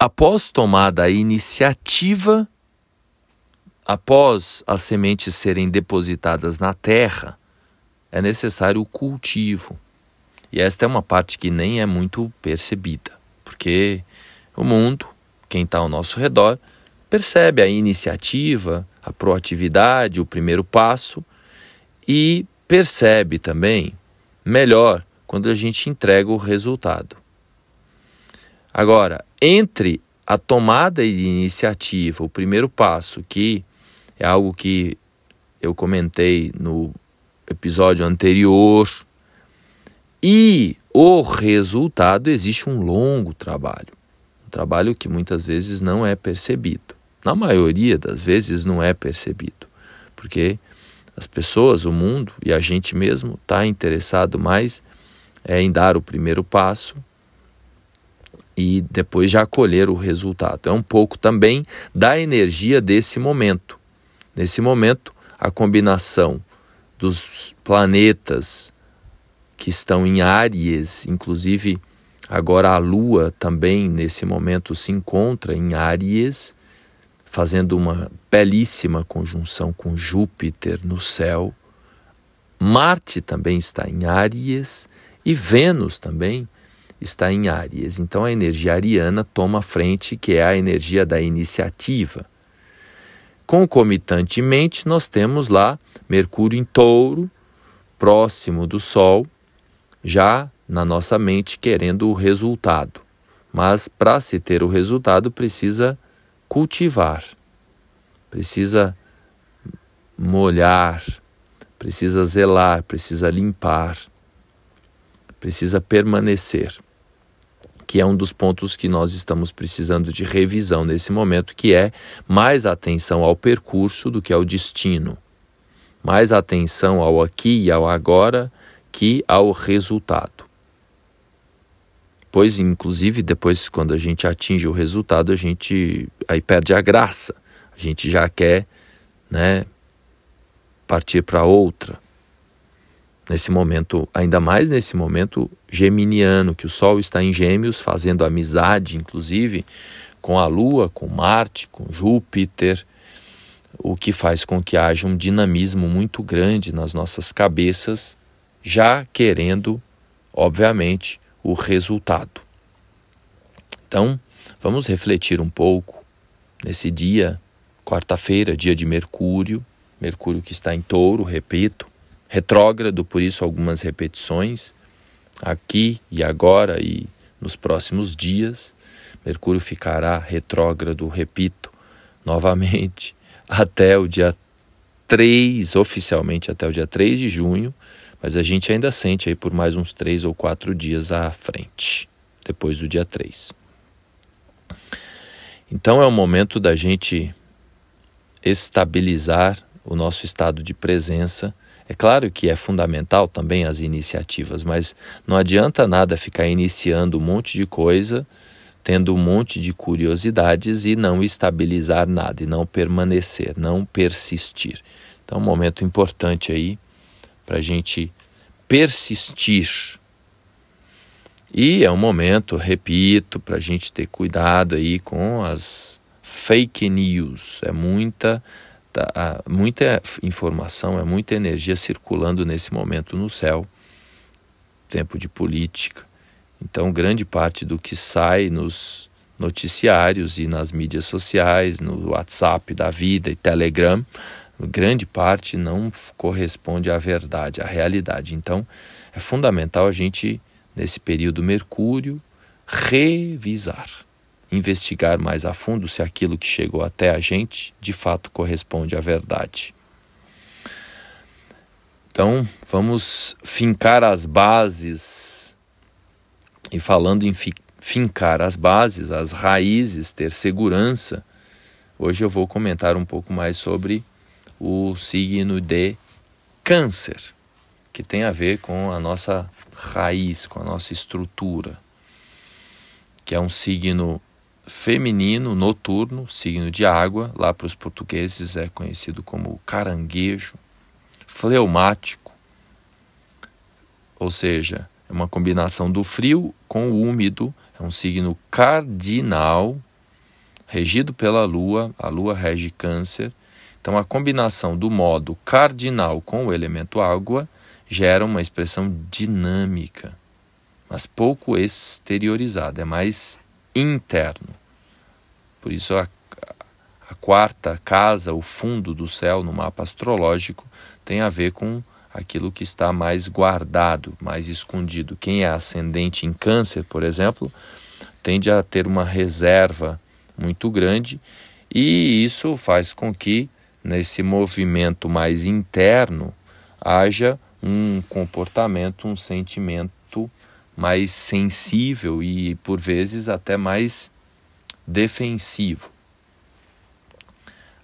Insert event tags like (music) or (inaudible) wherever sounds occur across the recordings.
após tomada a iniciativa, após as sementes serem depositadas na terra, é necessário o cultivo. E esta é uma parte que nem é muito percebida, porque o mundo, quem está ao nosso redor, percebe a iniciativa, a proatividade, o primeiro passo e percebe também melhor quando a gente entrega o resultado. Agora, entre a tomada de iniciativa, o primeiro passo, que é algo que eu comentei no episódio anterior, e o resultado, existe um longo trabalho. Um trabalho que muitas vezes não é percebido. Na maioria das vezes não é percebido. Porque as pessoas, o mundo e a gente mesmo está interessado mais é, em dar o primeiro passo e depois já colher o resultado. É um pouco também da energia desse momento. Nesse momento, a combinação dos planetas que estão em Áries, inclusive agora a Lua também nesse momento se encontra em Áries, fazendo uma belíssima conjunção com Júpiter no céu. Marte também está em Áries e Vênus também está em Áries. Então a energia ariana toma frente, que é a energia da iniciativa. Concomitantemente, nós temos lá Mercúrio em Touro, próximo do Sol, já na nossa mente querendo o resultado. Mas para se ter o resultado precisa cultivar, precisa molhar, precisa zelar, precisa limpar, precisa permanecer que é um dos pontos que nós estamos precisando de revisão nesse momento, que é mais atenção ao percurso do que ao destino, mais atenção ao aqui e ao agora que ao resultado. Pois, inclusive, depois, quando a gente atinge o resultado, a gente aí perde a graça. A gente já quer né, partir para outra nesse momento, ainda mais nesse momento geminiano, que o Sol está em Gêmeos, fazendo amizade, inclusive, com a Lua, com Marte, com Júpiter, o que faz com que haja um dinamismo muito grande nas nossas cabeças, já querendo, obviamente, o resultado. Então, vamos refletir um pouco nesse dia, quarta-feira, dia de Mercúrio, Mercúrio que está em touro, repito, retrógrado, por isso algumas repetições aqui e agora e nos próximos dias. Mercúrio ficará retrógrado, repito, novamente, (laughs) até o dia 3, oficialmente até o dia 3 de junho, mas a gente ainda sente aí por mais uns 3 ou 4 dias à frente, depois do dia 3. Então é o momento da gente estabilizar o nosso estado de presença é claro que é fundamental também as iniciativas, mas não adianta nada ficar iniciando um monte de coisa, tendo um monte de curiosidades e não estabilizar nada, e não permanecer, não persistir. Então, um momento importante aí para a gente persistir. E é um momento, repito, para a gente ter cuidado aí com as fake news. É muita Tá, muita informação, é muita energia circulando nesse momento no céu, tempo de política. Então, grande parte do que sai nos noticiários e nas mídias sociais, no WhatsApp da vida e Telegram, grande parte não corresponde à verdade, à realidade. Então, é fundamental a gente, nesse período Mercúrio, revisar investigar mais a fundo se aquilo que chegou até a gente de fato corresponde à verdade. Então, vamos fincar as bases. E falando em fincar as bases, as raízes, ter segurança, hoje eu vou comentar um pouco mais sobre o signo de Câncer, que tem a ver com a nossa raiz, com a nossa estrutura, que é um signo feminino noturno, signo de água, lá para os portugueses é conhecido como caranguejo, fleumático, ou seja, é uma combinação do frio com o úmido, é um signo cardinal, regido pela Lua, a Lua rege Câncer. Então, a combinação do modo cardinal com o elemento água gera uma expressão dinâmica, mas pouco exteriorizada, é mais interno. Por isso, a, a quarta casa, o fundo do céu no mapa astrológico, tem a ver com aquilo que está mais guardado, mais escondido. Quem é ascendente em Câncer, por exemplo, tende a ter uma reserva muito grande e isso faz com que nesse movimento mais interno haja um comportamento, um sentimento mais sensível e por vezes até mais defensivo.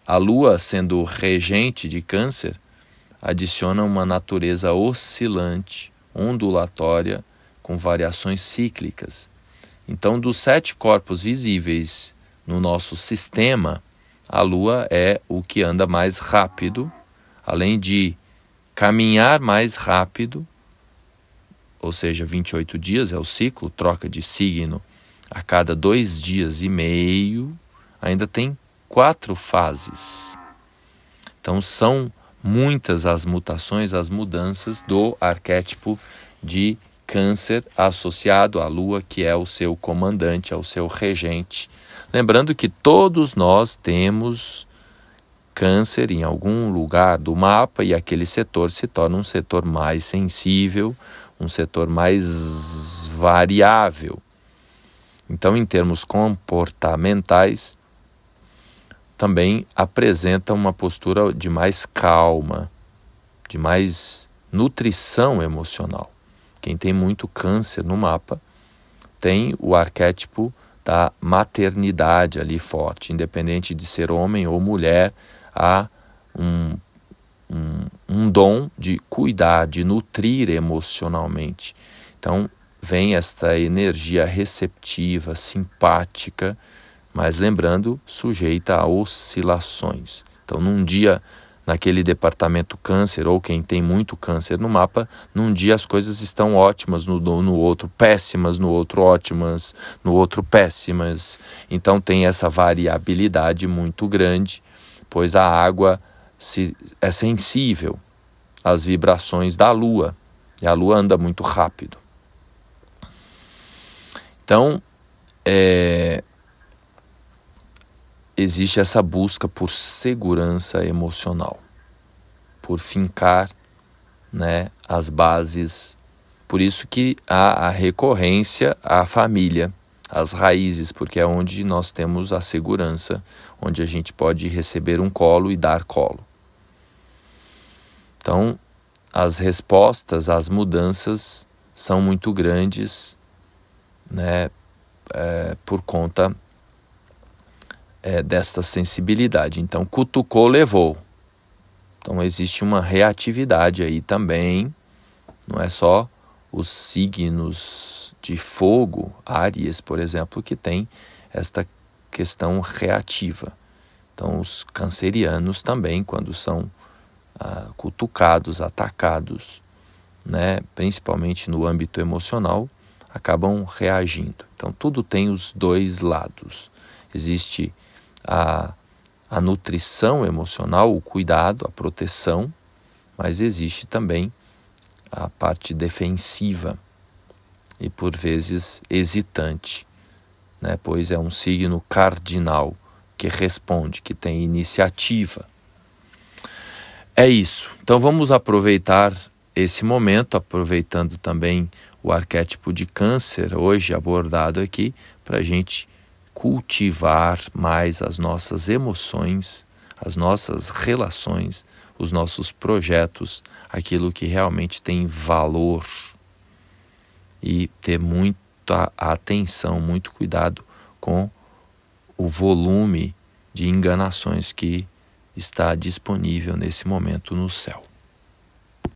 A lua, sendo regente de Câncer, adiciona uma natureza oscilante, ondulatória, com variações cíclicas. Então, dos sete corpos visíveis no nosso sistema, a Lua é o que anda mais rápido, além de caminhar mais rápido, ou seja, 28 dias é o ciclo, troca de signo a cada dois dias e meio, ainda tem quatro fases. Então, são muitas as mutações, as mudanças do arquétipo de Câncer associado à Lua, que é o seu comandante, é o seu regente. Lembrando que todos nós temos Câncer em algum lugar do mapa e aquele setor se torna um setor mais sensível, um setor mais variável. Então, em termos comportamentais, também apresenta uma postura de mais calma, de mais nutrição emocional. Quem tem muito câncer no mapa tem o arquétipo da maternidade ali forte, independente de ser homem ou mulher, há um, um, um dom de cuidar, de nutrir emocionalmente. Então, vem esta energia receptiva, simpática, mas lembrando, sujeita a oscilações. Então, num dia, naquele departamento câncer, ou quem tem muito câncer no mapa, num dia as coisas estão ótimas, no, no outro péssimas, no outro ótimas, no outro péssimas. Então, tem essa variabilidade muito grande, pois a água se, é sensível às vibrações da lua, e a lua anda muito rápido. Então, é, existe essa busca por segurança emocional, por fincar né, as bases. Por isso que há a recorrência à família, às raízes, porque é onde nós temos a segurança, onde a gente pode receber um colo e dar colo. Então, as respostas às mudanças são muito grandes, né, é, por conta é, desta sensibilidade. Então, cutucou, levou. Então, existe uma reatividade aí também, não é só os signos de fogo, Áries, por exemplo, que tem esta questão reativa. Então, os cancerianos também, quando são ah, cutucados, atacados, né, principalmente no âmbito emocional, acabam reagindo. Então, tudo tem os dois lados. Existe a, a nutrição emocional, o cuidado, a proteção, mas existe também a parte defensiva e por vezes hesitante, né? pois é um signo cardinal que responde, que tem iniciativa. É isso. Então vamos aproveitar esse momento, aproveitando também o arquétipo de Câncer, hoje abordado aqui, para a gente cultivar mais as nossas emoções, as nossas relações, os nossos projetos, aquilo que realmente tem valor e ter muita atenção, muito cuidado com o volume de enganações que está disponível nesse momento no céu.